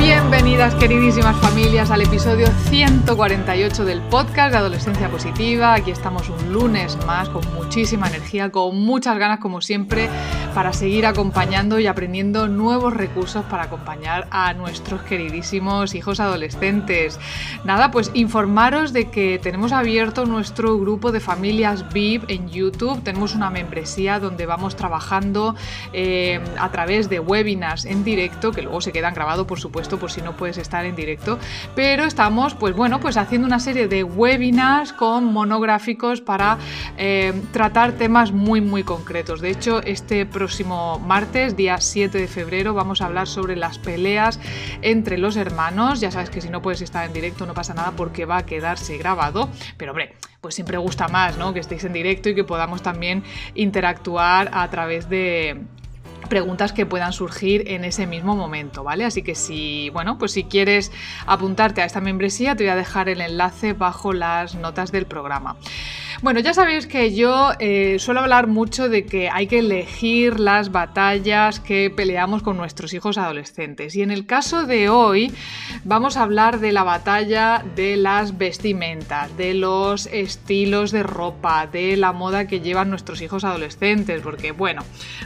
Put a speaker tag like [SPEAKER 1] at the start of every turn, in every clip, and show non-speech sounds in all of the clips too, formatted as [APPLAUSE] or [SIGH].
[SPEAKER 1] Bienvenidas queridísimas familias al episodio 148 del podcast de Adolescencia Positiva. Aquí estamos un lunes más con muchísima energía, con muchas ganas como siempre para seguir acompañando y aprendiendo nuevos recursos para acompañar a nuestros queridísimos hijos adolescentes. Nada, pues informaros de que tenemos abierto nuestro grupo de familias VIP en YouTube. Tenemos una membresía donde vamos trabajando eh, a través de webinars en directo, que luego se quedan grabados por supuesto por si no puedes estar en directo, pero estamos pues bueno, pues haciendo una serie de webinars con monográficos para eh, tratar temas muy muy concretos. De hecho, este próximo martes, día 7 de febrero, vamos a hablar sobre las peleas entre los hermanos. Ya sabes que si no puedes estar en directo no pasa nada porque va a quedarse grabado, pero hombre, pues siempre gusta más, ¿no? Que estéis en directo y que podamos también interactuar a través de, preguntas que puedan surgir en ese mismo momento, ¿vale? Así que si, bueno, pues si quieres apuntarte a esta membresía, te voy a dejar el enlace bajo las notas del programa. Bueno, ya sabéis que yo eh, suelo hablar mucho de que hay que elegir las batallas que peleamos con nuestros hijos adolescentes. Y en el caso de hoy vamos a hablar de la batalla de las vestimentas, de los estilos de ropa, de la moda que llevan nuestros hijos adolescentes, porque bueno,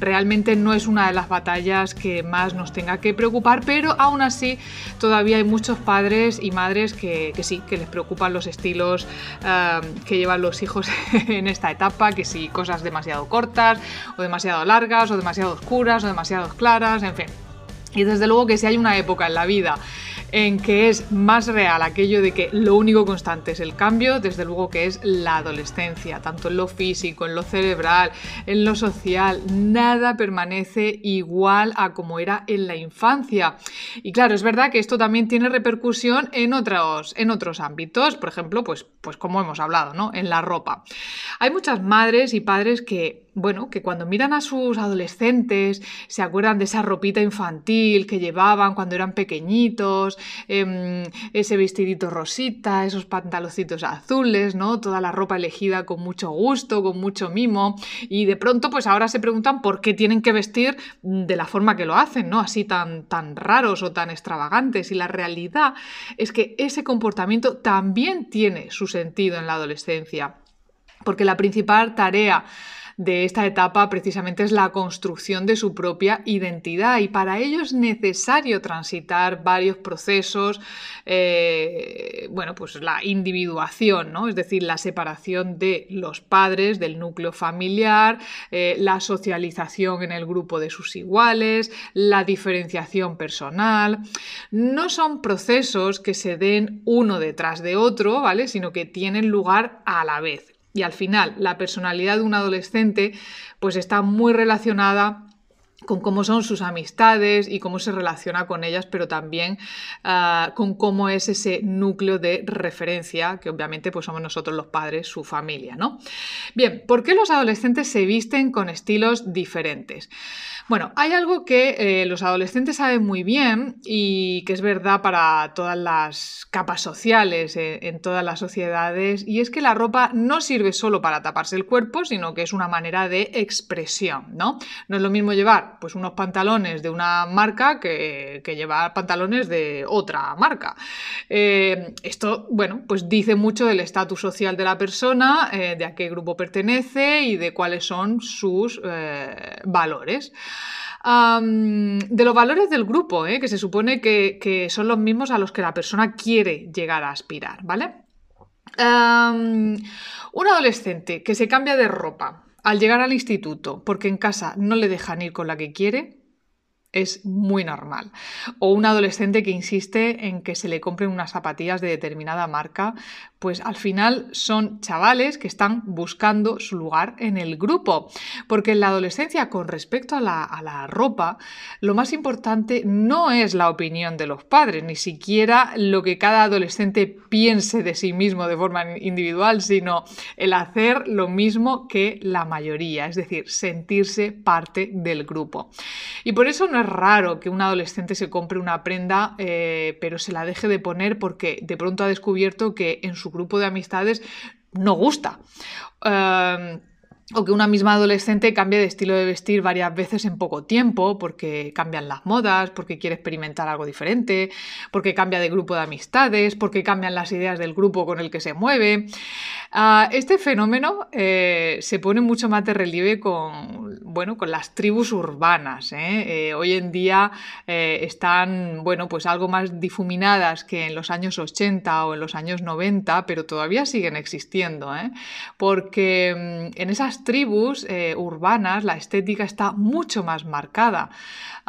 [SPEAKER 1] realmente no es una de las batallas que más nos tenga que preocupar, pero aún así todavía hay muchos padres y madres que, sí, que les preocupan los estilos eh, que llevan los hijos [LAUGHS] en esta etapa, que si cosas demasiado cortas o demasiado largas o demasiado oscuras o demasiado claras, en fin. Y desde luego que si hay una época en la vida en que es más real aquello de que lo único constante es el cambio, desde luego que es la adolescencia, tanto en lo físico, en lo cerebral, en lo social, nada permanece igual a como era en la infancia. Y claro, es verdad que esto también tiene repercusión en otros, en otros ámbitos, por ejemplo, pues, pues como hemos hablado, ¿no? En la ropa. Hay muchas madres y padres que bueno, que cuando miran a sus adolescentes se acuerdan de esa ropita infantil que llevaban cuando eran pequeñitos, em, ese vestidito rosita, esos pantaloncitos azules, ¿no? Toda la ropa elegida con mucho gusto, con mucho mimo, y de pronto pues ahora se preguntan por qué tienen que vestir de la forma que lo hacen, ¿no? Así tan, tan raros o tan extravagantes. Y la realidad es que ese comportamiento también tiene su sentido en la adolescencia, porque la principal tarea de esta etapa precisamente es la construcción de su propia identidad y para ello es necesario transitar varios procesos, eh, bueno, pues la individuación, ¿no? es decir, la separación de los padres, del núcleo familiar, eh, la socialización en el grupo de sus iguales, la diferenciación personal. No son procesos que se den uno detrás de otro, ¿vale? Sino que tienen lugar a la vez. Y al final, la personalidad de un adolescente pues está muy relacionada con cómo son sus amistades y cómo se relaciona con ellas, pero también ah, con cómo es ese núcleo de referencia, que obviamente pues somos nosotros los padres, su familia, ¿no? Bien, ¿por qué los adolescentes se visten con estilos diferentes? Bueno, hay algo que eh, los adolescentes saben muy bien y que es verdad para todas las capas sociales, eh, en todas las sociedades, y es que la ropa no sirve solo para taparse el cuerpo, sino que es una manera de expresión, ¿no? No es lo mismo llevar pues, unos pantalones de una marca que, llevar pantalones de otra marca. Eh, esto, bueno, pues dice mucho del estatus social de la persona, de a qué grupo pertenece y de cuáles son sus valores de los valores del grupo, ¿eh? que se supone que, son los mismos a los que la persona quiere llegar a aspirar, ¿vale? un adolescente que se cambia de ropa al llegar al instituto porque en casa no le dejan ir con la que quiere, es muy normal. O un adolescente que insiste en que se le compren unas zapatillas de determinada marca, pues al final son chavales que están buscando su lugar en el grupo. Porque en la adolescencia, con respecto a la, ropa, lo más importante no es la opinión de los padres, ni siquiera lo que cada adolescente piense de sí mismo de forma individual, sino el hacer lo mismo que la mayoría, es decir, sentirse parte del grupo. Y por eso no raro que un adolescente se compre una prenda, eh, pero se la deje de poner porque de pronto ha descubierto que en su grupo de amistades no gusta. Em, o que una misma adolescente cambie de estilo de vestir varias veces en poco tiempo, porque cambian las modas, porque quiere experimentar algo diferente, porque cambia de grupo de amistades, porque cambian las ideas del grupo con el que se mueve. Ah, este fenómeno eh, se pone mucho más de relieve con, bueno, con las tribus urbanas. ¿eh? Eh, hoy en día están bueno, pues algo más difuminadas que en los años 80 o en los años 90, pero todavía siguen existiendo, porque mm, en esas tribus urbanas la estética está mucho más marcada.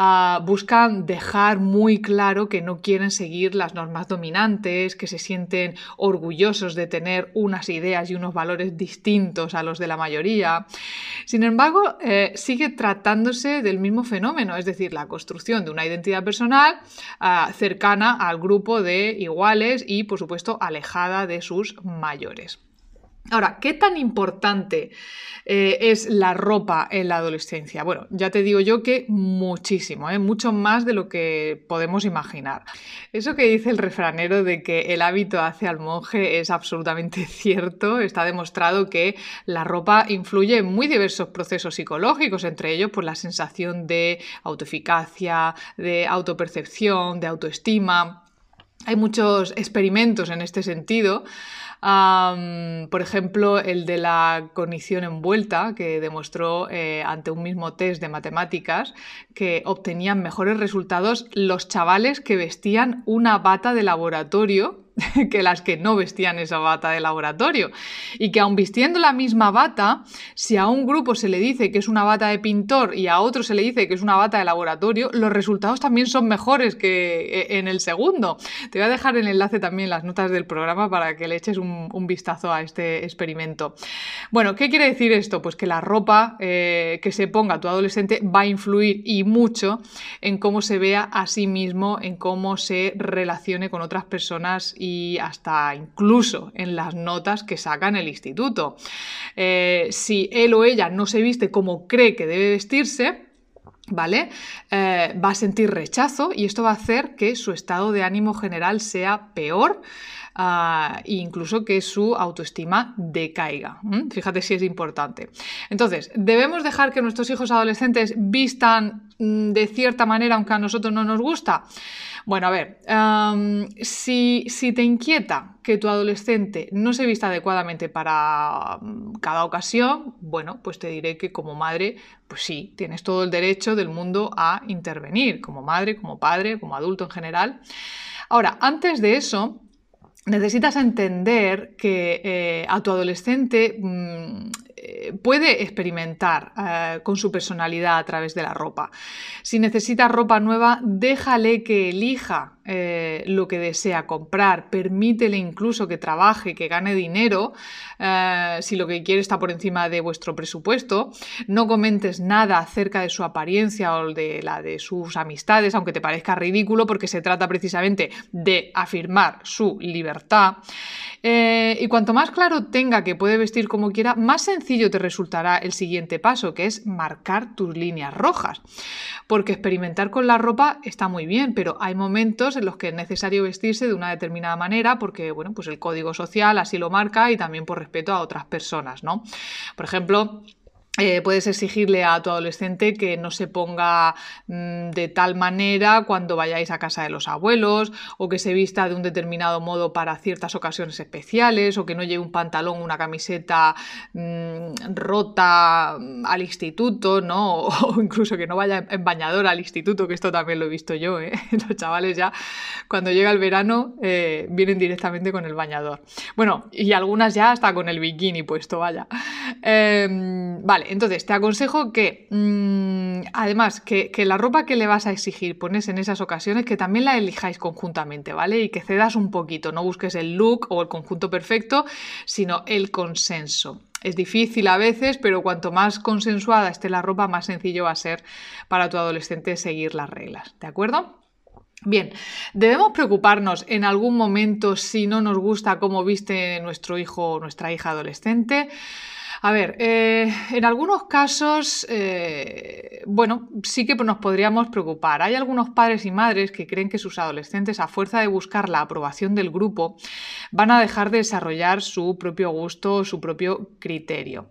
[SPEAKER 1] Ah, buscan dejar muy claro que no quieren seguir las normas dominantes, que se sienten orgullosos de tener unas ideas y unos valores distintos a los de la mayoría. Sin embargo, eh, sigue tratándose del mismo fenómeno, es decir, la construcción de una identidad personal ah, cercana al grupo de iguales y, por supuesto, alejada de sus mayores. Ahora, ¿qué tan importante eh, es la ropa en la adolescencia? Bueno, ya te digo yo que muchísimo, ¿eh? mucho más de lo que podemos imaginar. Eso que dice el refranero de que el hábito hace al monje es absolutamente [LAUGHS] cierto. Está demostrado que la ropa influye en muy diversos procesos psicológicos, entre ellos por pues, la sensación de autoeficacia, de autopercepción, de autoestima. Hay muchos experimentos en este sentido. Por ejemplo, el de la cognición envuelta, que demostró eh, ante un mismo test de matemáticas que obtenían mejores resultados los chavales que vestían una bata de laboratorio [LAUGHS] que las que no vestían esa bata de laboratorio. Y que aun vistiendo la misma bata, si a un grupo se le dice que es una bata de pintor y a otro se le dice que es una bata de laboratorio, los resultados también son mejores que eh, en el segundo. Te voy a dejar el enlace también en las notas del programa para que le eches un, vistazo a este experimento. Bueno, ¿qué quiere decir esto? Pues que la ropa eh, que se ponga tu adolescente va a influir y mucho en cómo se vea a sí mismo, en cómo se relacione con otras personas y hasta incluso en las notas que saca en el instituto. Eh, si él o ella no se viste como cree que debe vestirse, ¿vale? Eh, va a sentir rechazo y esto va a hacer que su estado de ánimo general sea peor. Uh, incluso que su autoestima decaiga. Fíjate si es importante. Entonces, ¿debemos dejar que nuestros hijos adolescentes vistan mm, de cierta manera aunque a nosotros no nos gusta? Bueno, a ver, si, te inquieta que tu adolescente no se vista adecuadamente para mm, cada ocasión, bueno, pues te diré que como madre, pues sí, tienes todo el derecho del mundo a intervenir, como madre, como padre, como adulto en general. Ahora, antes de eso, necesitas entender que eh, a tu adolescente mm, puede experimentar eh, con su personalidad a través de la ropa. Si necesita ropa nueva, déjale que elija eh, lo que desea comprar, permítele incluso que trabaje, que gane dinero, eh, si lo que quiere está por encima de vuestro presupuesto, no comentes nada acerca de su apariencia o de la de sus amistades, aunque te parezca ridículo, porque se trata precisamente de afirmar su libertad. Eh, y cuanto más claro tenga que puede vestir como quiera, más sencillo te resultará el siguiente paso, que es marcar tus líneas rojas. Porque experimentar con la ropa está muy bien, pero hay momentos en los que es necesario vestirse de una determinada manera porque, bueno, pues el código social así lo marca y también por respeto a otras personas, ¿no? Por ejemplo, eh, puedes exigirle a tu adolescente que no se ponga mm, de tal manera cuando vayáis a casa de los abuelos o que se vista de un determinado modo para ciertas ocasiones especiales o que no lleve un pantalón, una camiseta mm, rota mm, al instituto, ¿no? [LAUGHS] O, incluso que no vaya en bañador al instituto, que esto también lo he visto yo, ¿eh? [LAUGHS] Los chavales ya cuando llega el verano eh, vienen directamente con el bañador. Bueno, y algunas ya hasta con el bikini puesto, vaya. Em, entonces te aconsejo que, mm, además, que, que, la ropa que le vas a exigir pones en esas ocasiones, que también la elijáis conjuntamente, ¿vale? Y que cedas un poquito, no busques el look o el conjunto perfecto, sino el consenso. Es difícil a veces, pero cuanto más consensuada esté la ropa, más sencillo va a ser para tu adolescente seguir las reglas, ¿de acuerdo? Bien, ¿debemos preocuparnos en algún momento si no nos gusta cómo viste nuestro hijo o nuestra hija adolescente? A ver, eh, en algunos casos, eh, bueno, sí que nos podríamos preocupar. Hay algunos padres y madres que creen que sus adolescentes, a fuerza de buscar la aprobación del grupo, van a dejar de desarrollar su propio gusto, su propio criterio.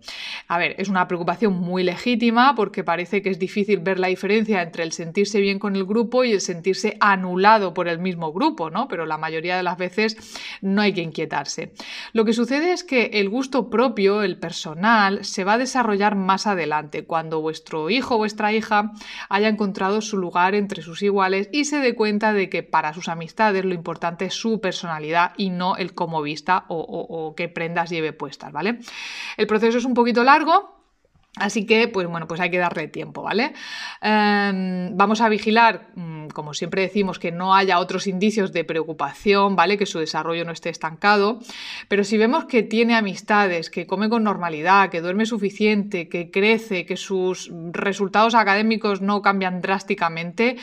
[SPEAKER 1] A ver, es una preocupación muy legítima porque parece que es difícil ver la diferencia entre el sentirse bien con el grupo y el sentirse anulado por el mismo grupo, ¿no? Pero la mayoría de las veces no hay que inquietarse. Lo que sucede es que el gusto propio, el personal, se va a desarrollar más adelante, cuando vuestro hijo o vuestra hija haya encontrado su lugar entre sus iguales y se dé cuenta de que para sus amistades lo importante es su personalidad y no el cómo vista o, o qué prendas lleve puestas, ¿vale? El proceso es un poquito largo, Así que, pues bueno, pues hay que darle tiempo, ¿vale? Em, vamos a vigilar, mm, como siempre decimos, que no haya otros indicios de preocupación, ¿vale? Que su desarrollo no esté estancado. Pero si vemos que tiene amistades, que come con normalidad, que duerme suficiente, que crece, que sus resultados académicos no cambian drásticamente,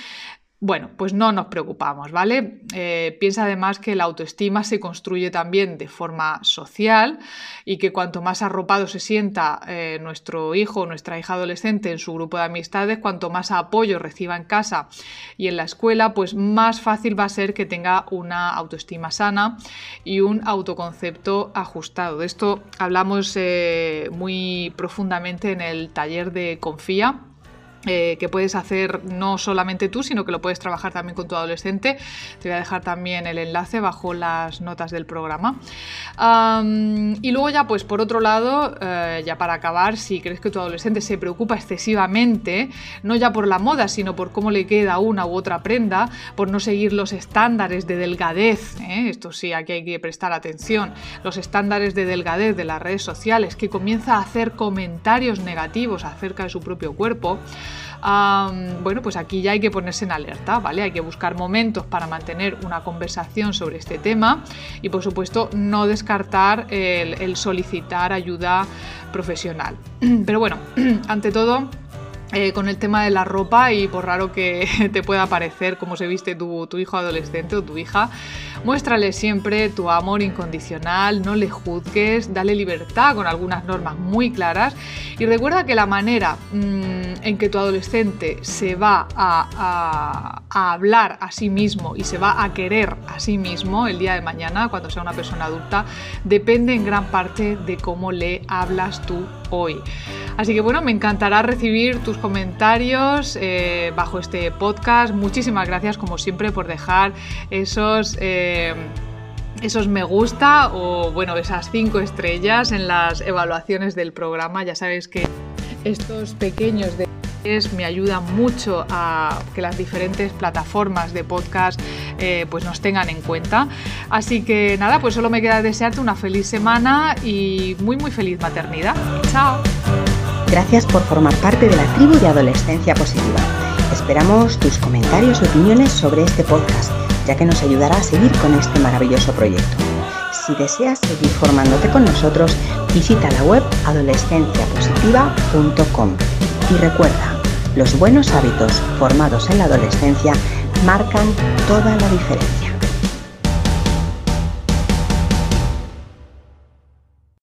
[SPEAKER 1] bueno, pues no nos preocupamos, ¿vale? Eh, piensa además que la autoestima se construye también de forma social y que cuanto más arropado se sienta eh, nuestro hijo o nuestra hija adolescente en su grupo de amistades, cuanto más apoyo reciba en casa y en la escuela, pues más fácil va a ser que tenga una autoestima sana y un autoconcepto ajustado. De esto hablamos eh, muy profundamente en el taller de Confía eh, que puedes hacer no solamente tú, sino que lo puedes trabajar también con tu adolescente. Te voy a dejar también el enlace bajo las notas del programa. y luego ya, pues por otro lado, eh, ya para acabar, si crees que tu adolescente se preocupa excesivamente, no ya por la moda, sino por cómo le queda una u otra prenda, por no seguir los estándares de delgadez, ¿eh? esto sí, aquí hay que prestar atención, los estándares de delgadez de las redes sociales, que comienza a hacer comentarios negativos acerca de su propio cuerpo, bueno, pues aquí ya hay que ponerse en alerta, ¿vale? Hay que buscar momentos para mantener una conversación sobre este tema y, por supuesto, no descartar el solicitar ayuda profesional. [CLEARS THROAT] Pero bueno, [CLEARS THROAT] ante todo eh, con el tema de la ropa y por raro que [LAUGHS] te pueda parecer cómo se viste tu, hijo adolescente o tu hija, muéstrale siempre tu amor incondicional, no le juzgues, dale libertad con algunas normas muy claras y recuerda que la manera mm, en que tu adolescente se va a, hablar a sí mismo y se va a querer a sí mismo el día de mañana, cuando sea una persona adulta, depende en gran parte de cómo le hablas tú hoy. Así que bueno, me encantará recibir tus comentarios eh, bajo este podcast. Muchísimas gracias como siempre por dejar esos... Eh, esos me gusta o bueno, esas cinco estrellas en las evaluaciones del programa. Ya sabes que estos pequeños detalles me ayudan mucho a que las diferentes plataformas de podcast eh, pues nos tengan en cuenta. Así que nada, pues solo me queda desearte una feliz semana y muy muy feliz maternidad. Chao.
[SPEAKER 2] Gracias por formar parte de la tribu de Adolescencia Positiva. Esperamos tus comentarios y opiniones sobre este podcast, ya que nos ayudará a seguir con este maravilloso proyecto. Si deseas seguir formándote con nosotros, visita la web adolescenciapositiva.com. Y recuerda, los buenos hábitos formados en la adolescencia marcan toda la diferencia.